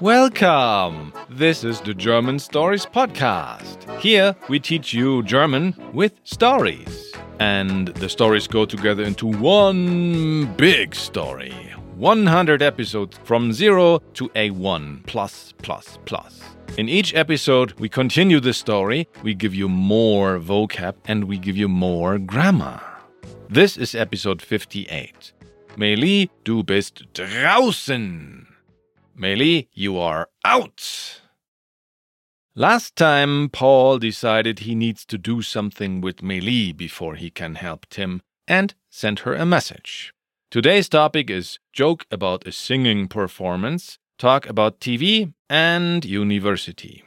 Welcome! This is the German Stories Podcast. Here we teach you German with stories. And the stories go together into one big story. 100 episodes from 0 to A1 plus plus plus. In each episode, we continue the story, we give you more vocab, and we give you more grammar. This is episode 58. Meili, du bist draußen. Meili, you are out. Last time, Paul decided he needs to do something with Meili before he can help Tim and sent her a message. Today's topic is joke about a singing performance, talk about TV, and university.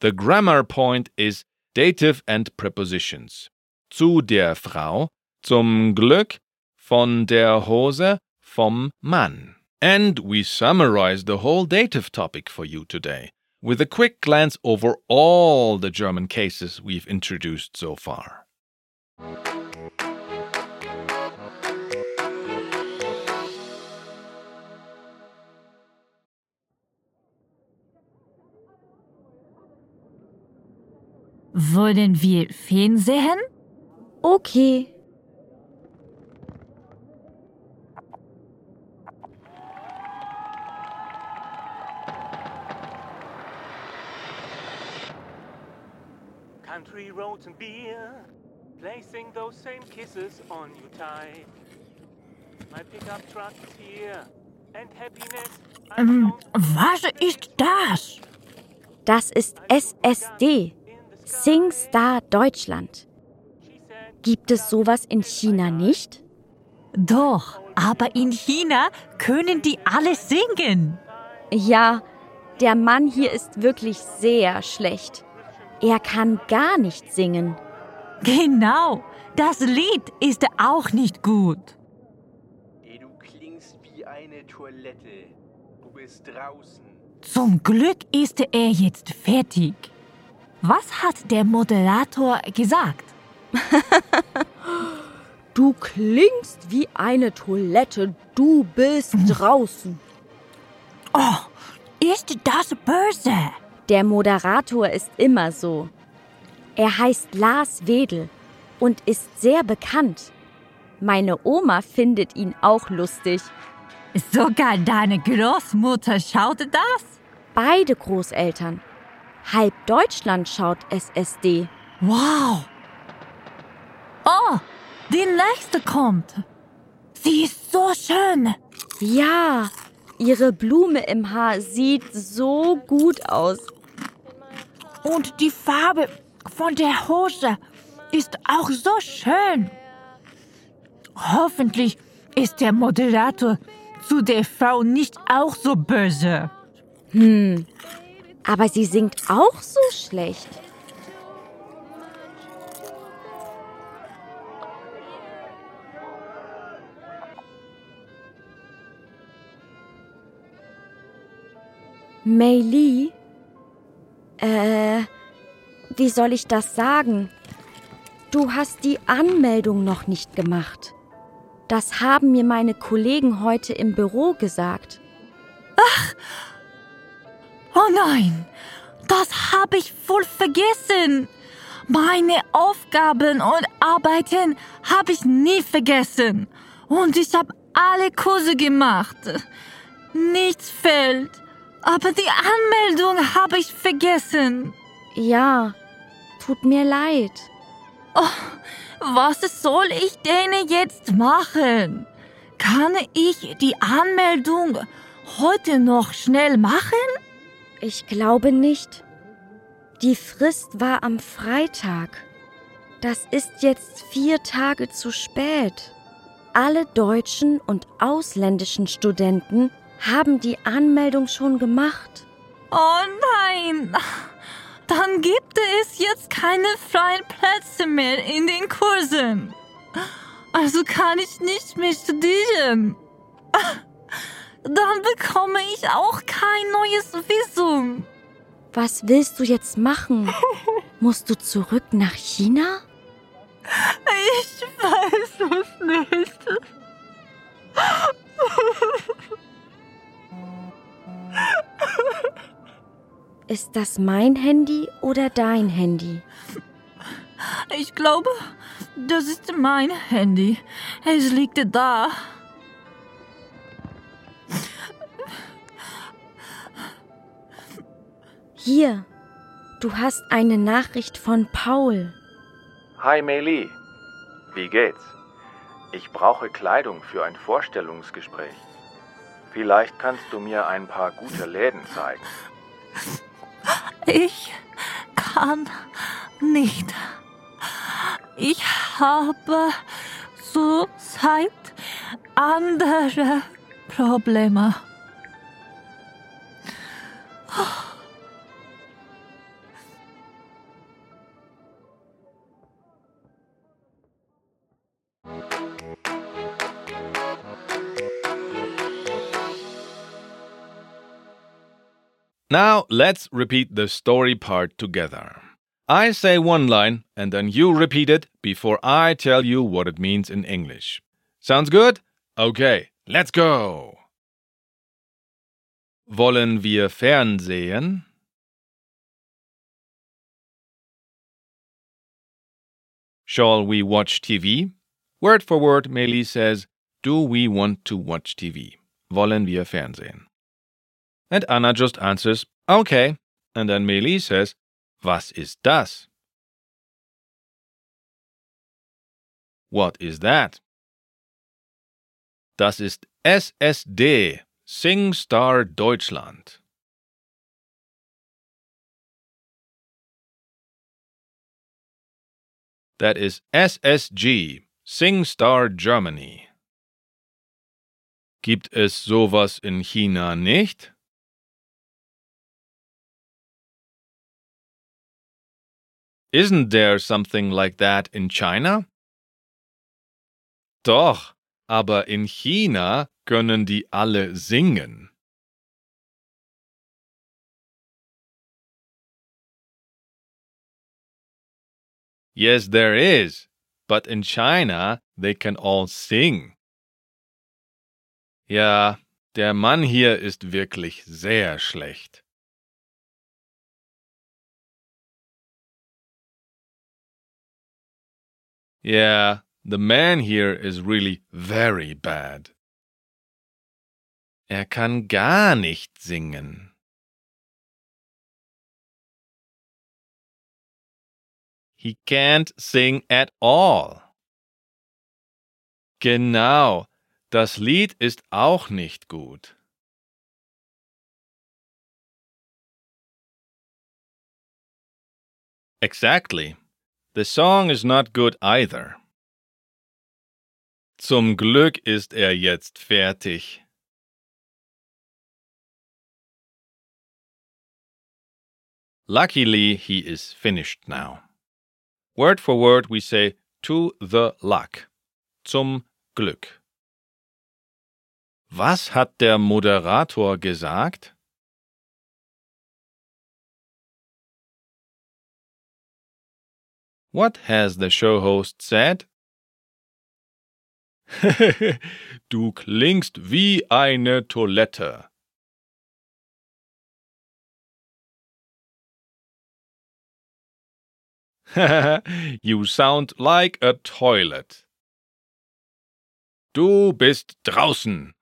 The grammar point is dative and prepositions. Zu der Frau, zum Glück, von der Hose, vom Mann. And we summarize the whole dative topic for you today with a quick glance over all the German cases we've introduced so far. Wollen wir Fernsehen? Okay. Country roads and beer, placing those same kisses on you tight. My pickup truck is here, and happiness. Ähm, was ist das? Das ist SSD. SingStar Deutschland. Gibt es sowas in China nicht? Doch, aber in China können die alle singen. Ja, der Mann hier ist wirklich sehr schlecht. Er kann gar nicht singen. Genau, das Lied ist auch nicht gut. Du klingst wie eine Toilette. Du bist draußen. Zum Glück ist er jetzt fertig. Was hat der Moderator gesagt? Du klingst wie eine Toilette. Du bist draußen. Oh, ist das böse? Der Moderator ist immer so. Er heißt Lars Wedel und ist sehr bekannt. Meine Oma findet ihn auch lustig. Sogar deine Großmutter schaute das? Beide Großeltern. Halb Deutschland schaut SSD. Wow. Oh, die nächste kommt. Sie ist so schön. Ja, ihre Blume im Haar sieht so gut aus. Und die Farbe von der Hose ist auch so schön. Hoffentlich ist der Moderator zu der Frau nicht auch so böse. Aber sie singt auch so schlecht. Mei Li? Äh, wie soll ich das sagen? Du hast die Anmeldung noch nicht gemacht. Das haben mir meine Kollegen heute im Büro gesagt. Oh nein, das habe ich voll vergessen. Meine Aufgaben und Arbeiten habe ich nie vergessen. Und ich habe alle Kurse gemacht. Nichts fehlt. Aber die Anmeldung habe ich vergessen. Ja, tut mir leid. Was soll ich denn jetzt machen? Kann ich die Anmeldung heute noch schnell machen? Ich glaube nicht. Die Frist war am Freitag. Das ist jetzt vier Tage zu spät. Alle deutschen und ausländischen Studenten haben die Anmeldung schon gemacht. Oh nein! Dann gibt es jetzt keine freien Plätze mehr in den Kursen. Also kann ich nicht mehr studieren. Dann bekomme ich auch kein neues Visum. Was willst du jetzt machen? Musst du zurück nach China? Ich weiß es nicht. Ist das mein Handy oder dein Handy? Ich glaube, das ist mein Handy. Es liegt da. Hier, du hast eine Nachricht von Paul. Hi Meili, wie geht's? Ich brauche Kleidung für ein Vorstellungsgespräch. Vielleicht kannst du mir ein paar gute Läden zeigen. Ich kann nicht. Ich habe zurzeit andere Probleme. Now let's repeat the story part together. I say one line and then you repeat it before I tell you what it means in English. Sounds good? Okay, let's go. Wollen wir Fernsehen? Shall we watch TV? Word for word, Meili says, Do we want to watch TV? Wollen wir Fernsehen? And Anna just answers, Okay. And then Meili says, Was ist das? What is that? Das ist SSD, SingStar Deutschland. That is SSG, SingStar Germany. Gibt es sowas in China nicht? Isn't there something like that in China? Doch, aber in China können die alle singen. Yes, there is, but in China they can all sing. Ja, der Mann hier ist wirklich sehr schlecht. Yeah, the man here is really very bad. Er kann gar nicht singen. He can't sing at all. Genau, das Lied ist auch nicht gut. Exactly. The song is not good either. Zum Glück ist er jetzt fertig. Luckily, he is finished now. Word for word, we say to the luck. Zum Glück. Was hat der Moderator gesagt? What has the show host said? du klingst wie eine Toilette. you sound like a toilet. Du bist draußen.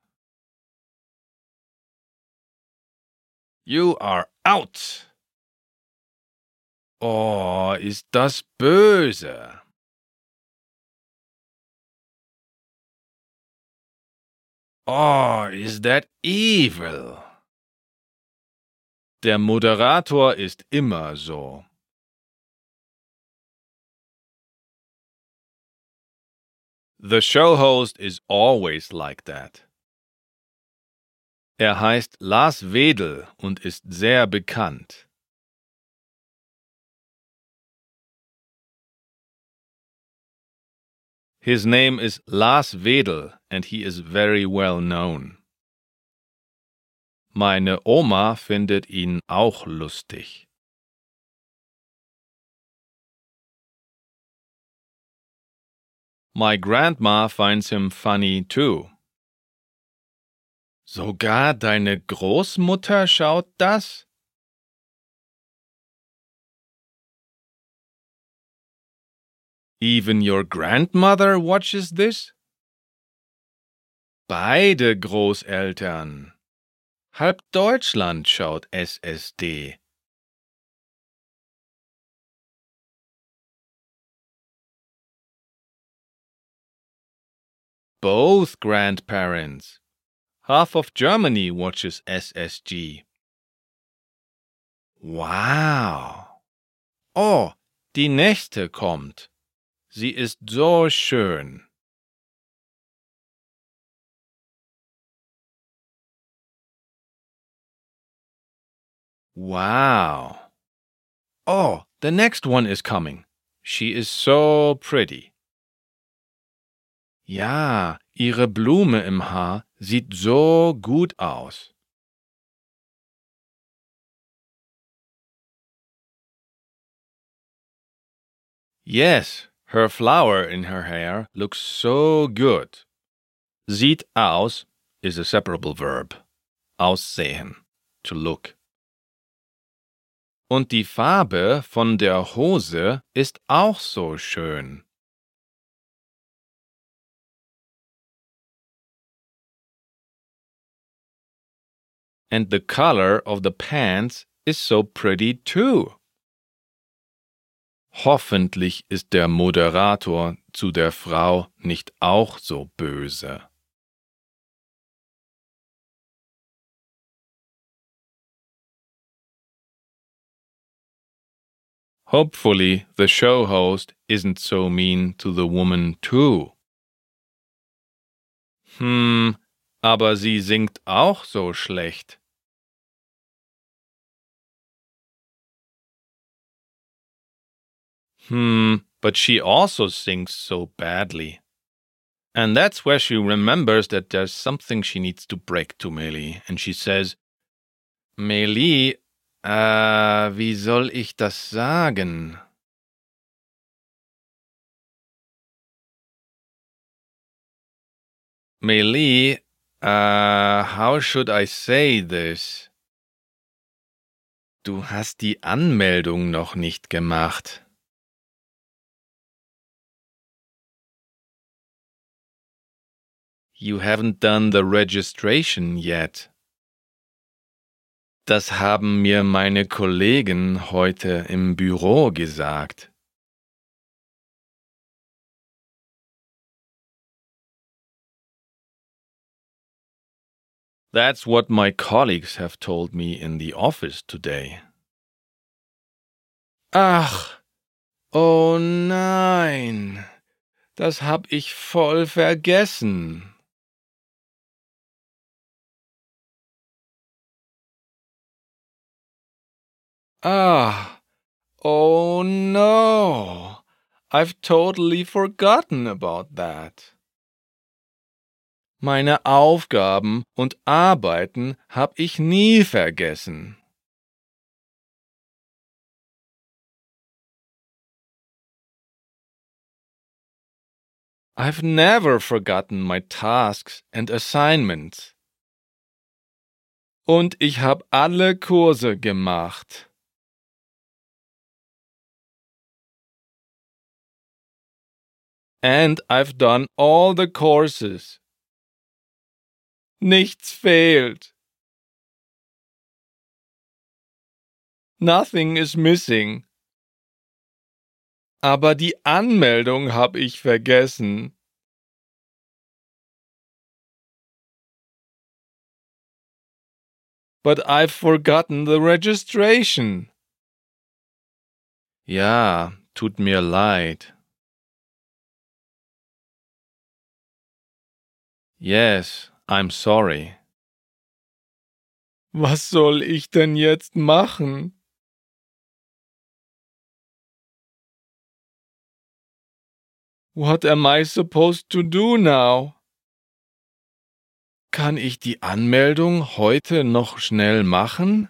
You are out. Oh, ist das böse. Oh, is that evil? Der Moderator ist immer so. The show host is always like that. Er heißt Lars Wedel und ist sehr bekannt. His name is Lars Wedel and he is very well known. Meine Oma findet ihn auch lustig. My grandma finds him funny too. Sogar deine Großmutter schaut das? Even your grandmother watches this? Beide Großeltern. Halb Deutschland schaut SSD. Both grandparents. Half of Germany watches SSG. Wow. Oh, die nächste kommt. Sie ist so schön. Wow. Oh, the next one is coming. She is so pretty. Ja, ihre Blume im Haar sieht so gut aus. Yes, her flower in her hair looks so good. Sieht aus is a separable verb. Aussehen, to look. Und die Farbe von der Hose ist auch so schön. And the color of the pants is so pretty too. Hoffentlich ist der Moderator zu der Frau nicht auch so böse. Hopefully, the show host isn't so mean to the woman too. Hm, aber sie singt auch so schlecht. Hmm, but she also sings so badly. And that's where she remembers that there's something she needs to break to Meili. And she says, Meili, äh, wie soll ich das sagen? Meili, uh, how should I say this? Du hast die Anmeldung noch nicht gemacht. You haven't done the registration yet. Das haben mir meine Kollegen heute im Büro gesagt. That's what my colleagues have told me in the office today. Ach, oh nein, das hab ich voll vergessen. Ah, oh no, I've totally forgotten about that. Meine Aufgaben und Arbeiten hab ich nie vergessen. I've never forgotten my tasks and assignments. Und ich hab alle Kurse gemacht. And I've done all the courses. Nichts fehlt. Nothing is missing. Aber die Anmeldung hab ich vergessen. But I've forgotten the registration. Ja, tut mir leid. Yes, I'm sorry. Was soll ich denn jetzt machen? What am I supposed to do now? Kann ich die Anmeldung heute noch schnell machen?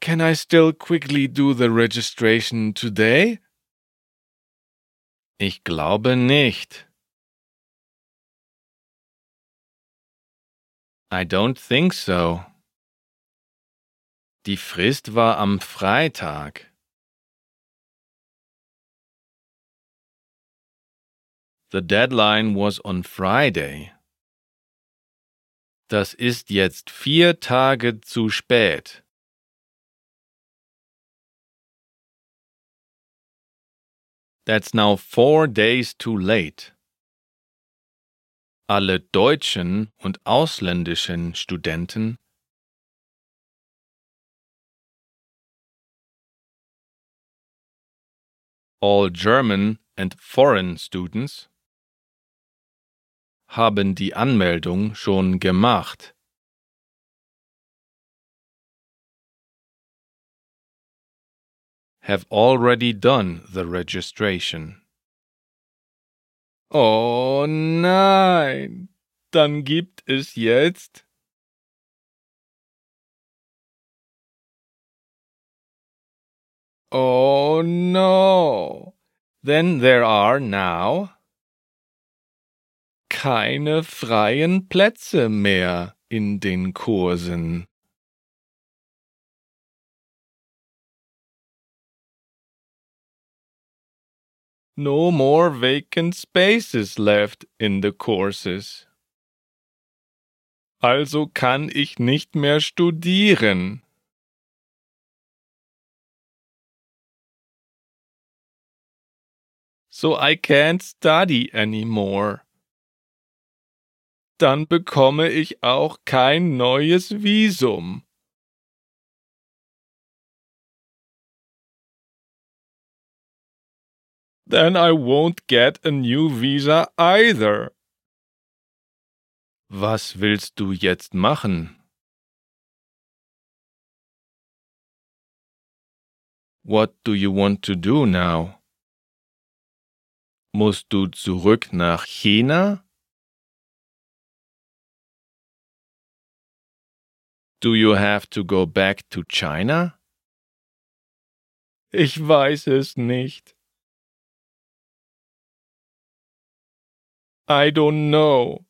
Can I still quickly do the registration today? Ich glaube nicht. I don't think so. Die Frist war am Freitag. The deadline was on Friday. Das ist jetzt vier Tage zu spät. That's now four days too late. Alle deutschen und ausländischen Studenten all German and foreign students haben die Anmeldung schon gemacht. Have already done the registration. Oh nein, dann gibt es jetzt Oh no. Then there are now keine freien Plätze mehr in den Kursen. No more vacant spaces left in the courses. Also kann ich nicht mehr studieren. So I can't study anymore. Dann bekomme ich auch kein neues Visum. Then I won't get a new visa either. Was willst du jetzt machen? What do you want to do now? Musst du zurück nach China? Do you have to go back to China? Ich weiß es nicht. I don't know.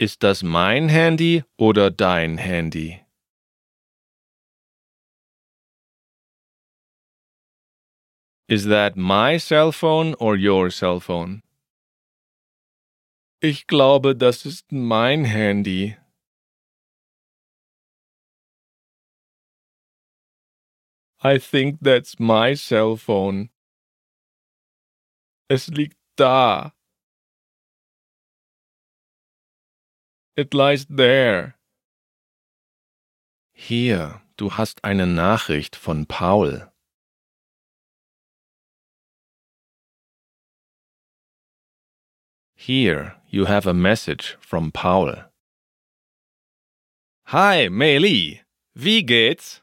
Ist das mein Handy oder dein Handy? Is that my cell phone or your cell phone? Ich glaube, das ist mein Handy. I think that's my cell phone. Es liegt da. It lies there. Hier, du hast eine Nachricht von Paul. Here, you have a message from Paul. Hi, Meili. Wie geht's?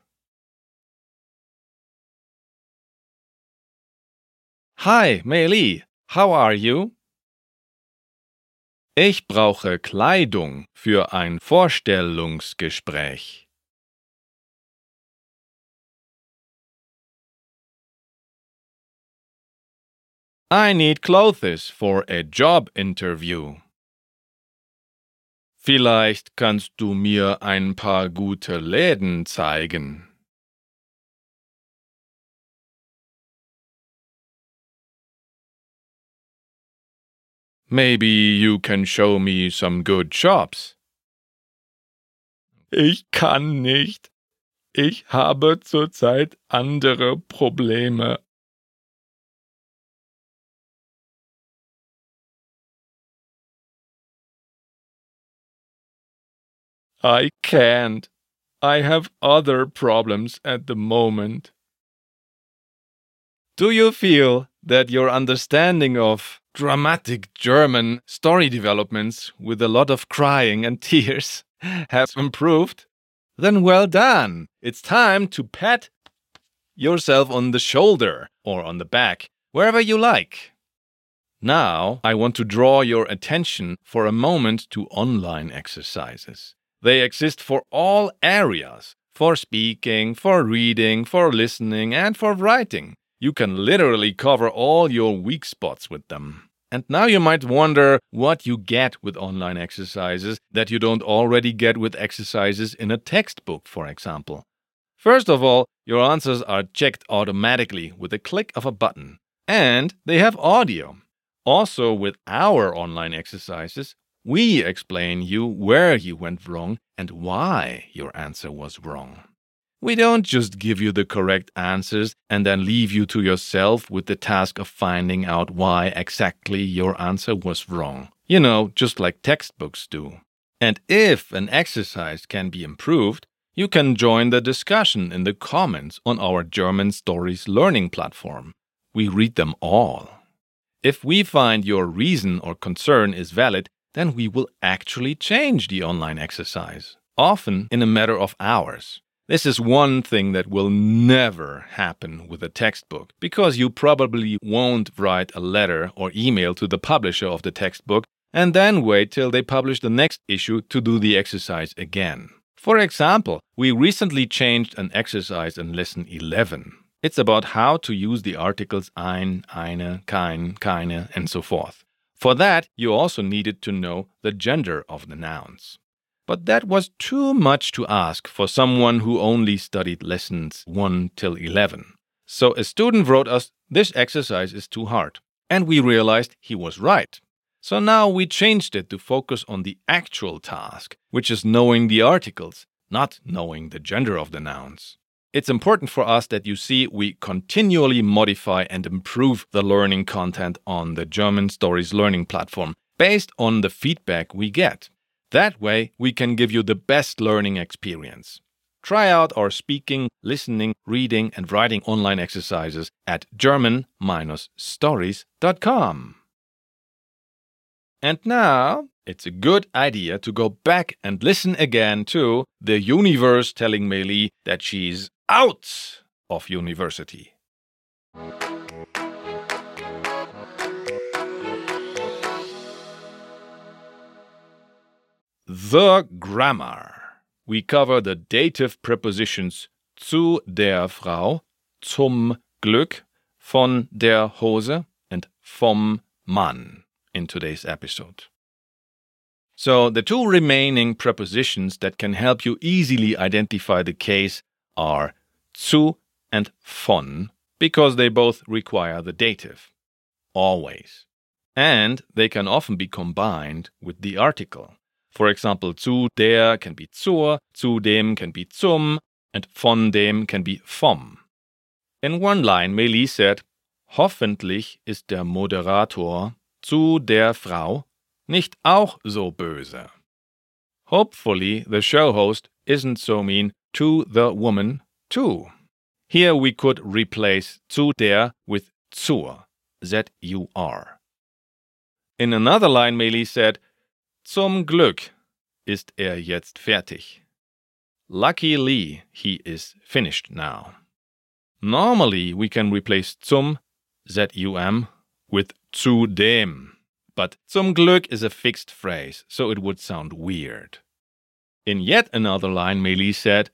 Hi, Meili. How are you? Ich brauche Kleidung für ein Vorstellungsgespräch. I need clothes for a job interview. Vielleicht kannst du mir ein paar gute Läden zeigen. Maybe you can show me some good shops. Ich kann nicht. Ich habe zurzeit andere Probleme. I can't. I have other problems at the moment. Do you feel that your understanding of dramatic German story developments with a lot of crying and tears have improved? Then well done. It's time to pat yourself on the shoulder or on the back, wherever you like. Now, I want to draw your attention for a moment to online exercises. They exist for all areas for speaking, for reading, for listening, and for writing. You can literally cover all your weak spots with them. And now you might wonder what you get with online exercises that you don't already get with exercises in a textbook, for example. First of all, your answers are checked automatically with a click of a button, and they have audio. Also, with our online exercises, we explain you where you went wrong and why your answer was wrong. We don't just give you the correct answers and then leave you to yourself with the task of finding out why exactly your answer was wrong. You know, just like textbooks do. And if an exercise can be improved, you can join the discussion in the comments on our German Stories learning platform. We read them all. If we find your reason or concern is valid, then we will actually change the online exercise, often in a matter of hours. This is one thing that will never happen with a textbook because you probably won't write a letter or email to the publisher of the textbook and then wait till they publish the next issue to do the exercise again. For example, we recently changed an exercise in lesson 11. It's about how to use the articles ein, eine, kein, keine, and so forth. For that, you also needed to know the gender of the nouns. But that was too much to ask for someone who only studied lessons 1 till 11. So a student wrote us, This exercise is too hard. And we realized he was right. So now we changed it to focus on the actual task, which is knowing the articles, not knowing the gender of the nouns. It's important for us that you see we continually modify and improve the learning content on the German Stories learning platform based on the feedback we get. That way, we can give you the best learning experience. Try out our speaking, listening, reading, and writing online exercises at german stories.com. And now, it's a good idea to go back and listen again to the universe telling Meili that she's out of university. The grammar. We cover the dative prepositions zu der Frau, zum Glück, von der Hose, and vom Mann in today's episode. So, the two remaining prepositions that can help you easily identify the case are zu and von, because they both require the dative. Always. And they can often be combined with the article. For example, zu der can be zur, zu dem can be zum, and von dem can be vom. In one line, Meili said, Hoffentlich ist der Moderator zu der Frau nicht auch so böse. Hopefully, the show host isn't so mean to the woman, too. Here we could replace zu der with zur, Z-U-R. In another line, Meili said, Zum Glück ist er jetzt fertig. Luckily, he is finished now. Normally, we can replace zum, Z-U-M, with zu dem. But zum Glück is a fixed phrase, so it would sound weird. In yet another line, Meili said,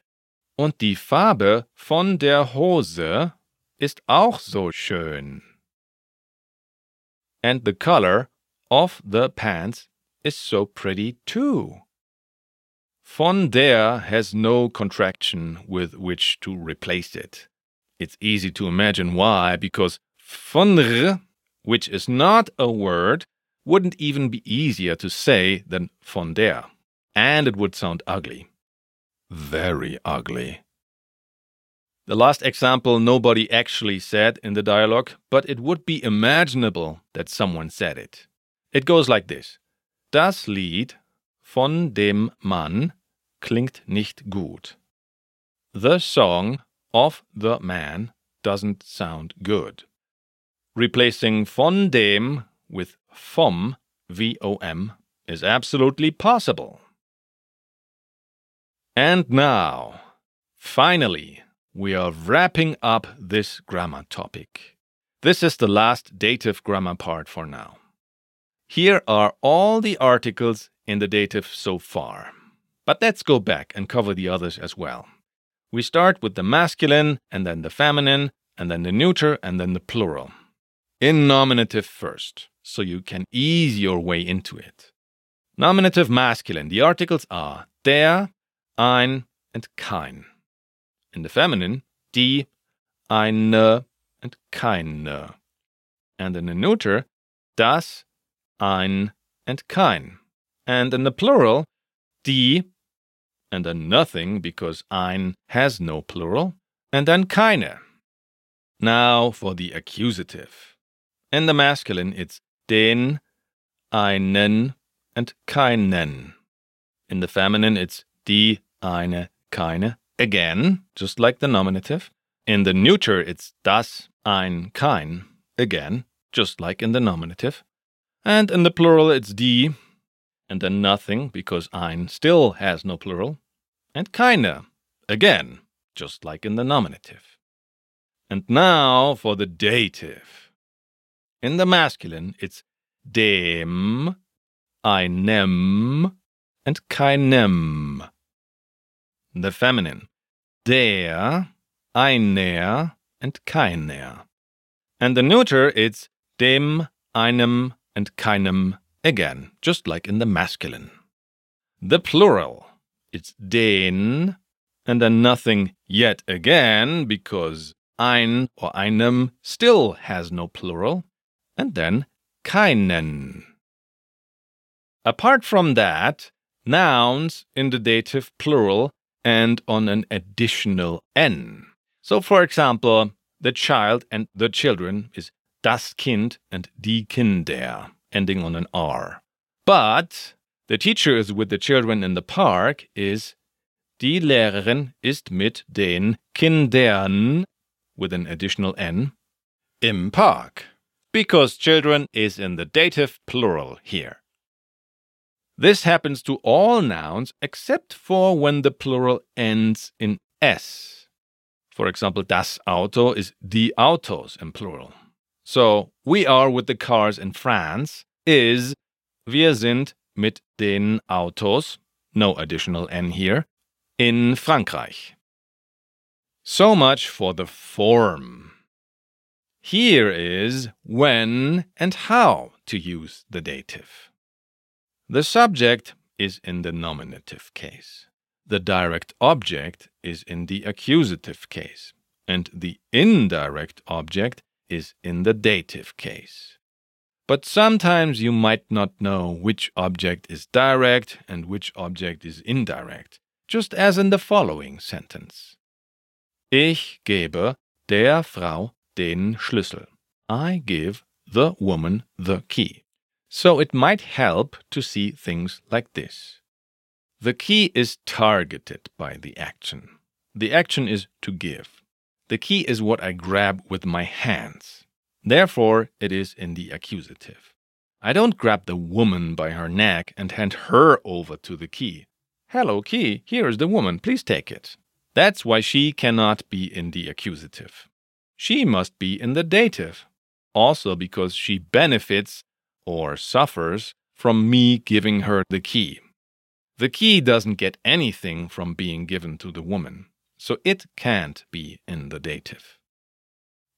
Und die Farbe von der Hose ist auch so schön. And the color of the pants is so pretty too. Von der has no contraction with which to replace it. It's easy to imagine why, because von which is not a word, wouldn't even be easier to say than von der. And it would sound ugly. Very ugly. The last example nobody actually said in the dialogue, but it would be imaginable that someone said it. It goes like this Das Lied von dem Mann klingt nicht gut. The song of the man doesn't sound good. Replacing von dem with vom, V-O-M, is absolutely possible. And now, finally, we are wrapping up this grammar topic. This is the last dative grammar part for now. Here are all the articles in the dative so far. But let's go back and cover the others as well. We start with the masculine, and then the feminine, and then the neuter, and then the plural. in nominative first, so you can ease your way into it. Nominative masculine, the articles are der, ein, and kein. In the feminine, die, eine, and keine. And in the neuter, das, ein, and kein. And in the plural, die, and then nothing because ein has no plural, and then keine. Now for the accusative. In the masculine, it's den, einen, and keinen. In the feminine, it's die, eine, keine, again, just like the nominative. In the neuter, it's das, ein, kein, again, just like in the nominative. And in the plural, it's die, and then nothing because ein still has no plural, and keine, again, just like in the nominative. And now for the dative. In the masculine, it's dem, einem, and keinem. The feminine, der, einer, and keiner. And the neuter, it's dem, einem, and keinem again, just like in the masculine. The plural, it's den, and then nothing yet again, because ein or einem still has no plural, and then keinen. Apart from that, nouns in the dative plural end on an additional n. So, for example, the child and the children is das Kind and die Kinder, ending on an R. But the teacher is with the children in the park is Die Lehrerin ist mit den Kindern with an additional N im Park. Because children is in the dative plural here. This happens to all nouns except for when the plural ends in S. For example, das Auto is die Autos in plural. So, we are with the cars in France is wir sind mit den Autos, no additional N here, in Frankreich. So much for the form. Here is when and how to use the dative. The subject is in the nominative case. The direct object is in the accusative case. And the indirect object is in the dative case. But sometimes you might not know which object is direct and which object is indirect, just as in the following sentence. Ich gebe der Frau den Schlüssel. I give the woman the key. So it might help to see things like this. The key is targeted by the action. The action is to give. The key is what I grab with my hands. Therefore, it is in the accusative. I don't grab the woman by her neck and hand her over to the key. Hello, key, here is the woman, please take it. That's why she cannot be in the accusative. She must be in the dative. Also because she benefits or suffers from me giving her the key. The key doesn't get anything from being given to the woman, so it can't be in the dative.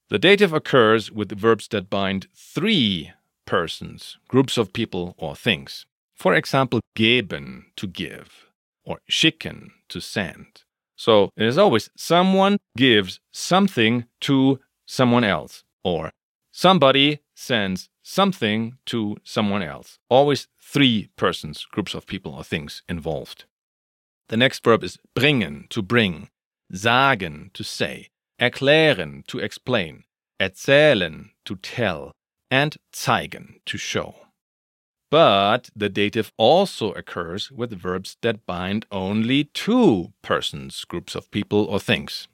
The dative occurs with verbs that bind three persons, groups of people or things. For example, geben, to give, or schicken, to send. So it is always someone gives something to someone else, or somebody sends something to someone else. Always three persons, groups of people or things involved. The next verb is bringen, to bring, sagen, to say, erklären, to explain, erzählen, to tell, and zeigen, to show. But the dative also occurs with verbs that bind only two persons, groups of people or things.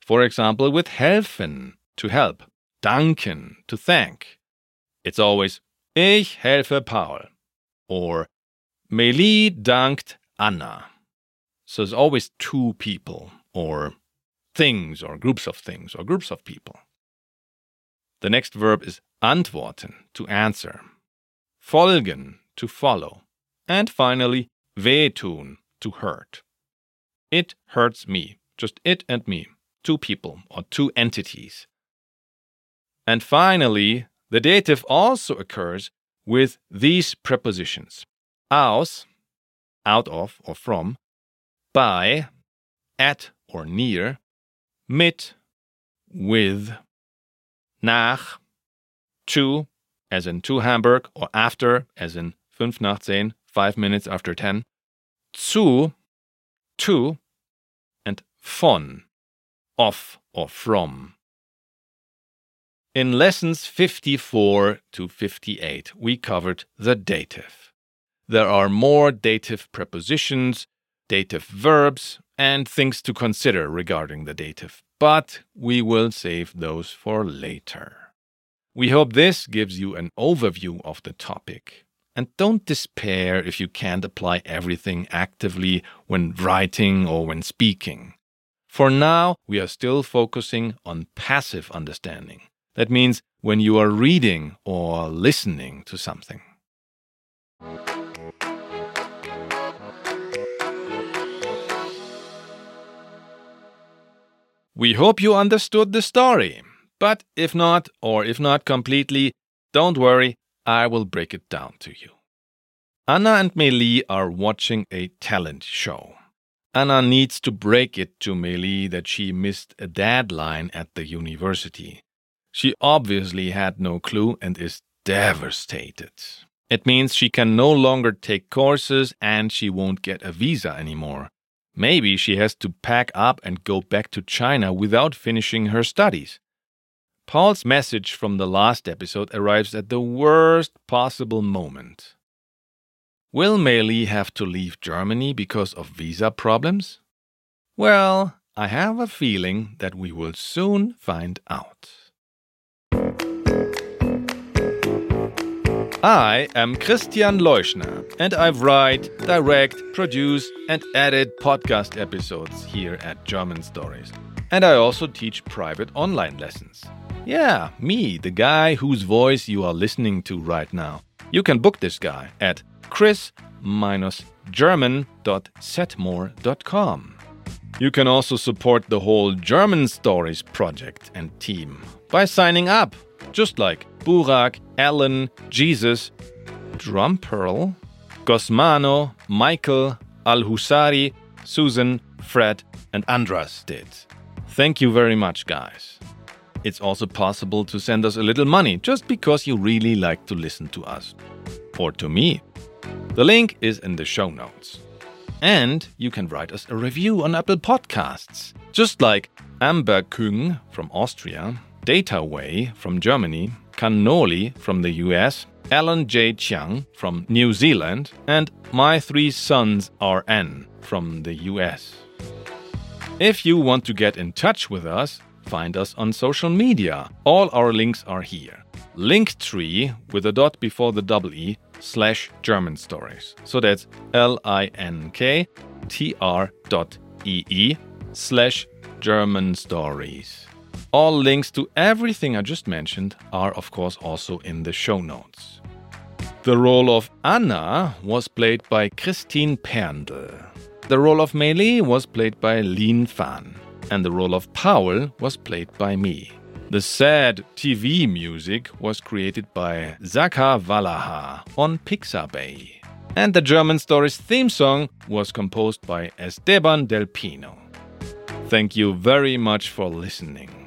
For example, with helfen, to help, danken, to thank. It's always Ich helfe Paul or Meili dankt Anna. So it's always two people or things or groups of things or groups of people. The next verb is antworten, to answer, folgen, to follow, and finally wehtun, to hurt. It hurts me, just it and me, two people or two entities. And finally, The dative also occurs with these prepositions aus, out of or from, by, at or near, mit, with, nach, to, as in to Hamburg, or after, as in fünf nach zehn, five minutes after ten, zu, to, and von, off or from. In lessons 54 to 58, we covered the dative. There are more dative prepositions, dative verbs, and things to consider regarding the dative, but we will save those for later. We hope this gives you an overview of the topic. And don't despair if you can't apply everything actively when writing or when speaking. For now, we are still focusing on passive understanding. That means when you are reading or listening to something. We hope you understood the story. But if not, or if not completely, don't worry, I will break it down to you. Anna and Meili are watching a talent show. Anna needs to break it to Meili that she missed a deadline at the university. She obviously had no clue and is devastated. It means she can no longer take courses and she won't get a visa anymore. Maybe she has to pack up and go back to China without finishing her studies. Paul's message from the last episode arrives at the worst possible moment. Will Meili have to leave Germany because of visa problems? Well, I have a feeling that we will soon find out. I am Christian Leuschner, and I write, direct, produce, and edit podcast episodes here at German Stories. And I also teach private online lessons. Yeah, me, the guy whose voice you are listening to right now. You can book this guy at chris-german.setmore.com. You can also support the whole German Stories project and team by signing up, just like Burak, Alan, Jesus, Drumpearl, Gosmano, Michael, Al Husari, Susan, Fred, and Andras did. Thank you very much, guys. It's also possible to send us a little money just because you really like to listen to us. Or to me. The link is in the show notes. And you can write us a review on Apple Podcasts. Just like Amber Küng from Austria, Data Way from Germany, Cannoli from the US, Alan J. Chiang from New Zealand, and My Three Sons RN from the US. If you want to get in touch with us, find us on social media. All our links are here. Linktree with a dot before the double E slash German stories. So that's L I N K T R dot E E slash German stories. All links to everything I just mentioned are, of course, also in the show notes. The role of Anna was played by Christine Perndl. The role of Meili was played by Lin Fan and the role of Paul was played by me. The sad TV music was created by Zaka Valaha on Pixabay. And the German Stories theme song was composed by Esteban Del Pino. Thank you very much for listening.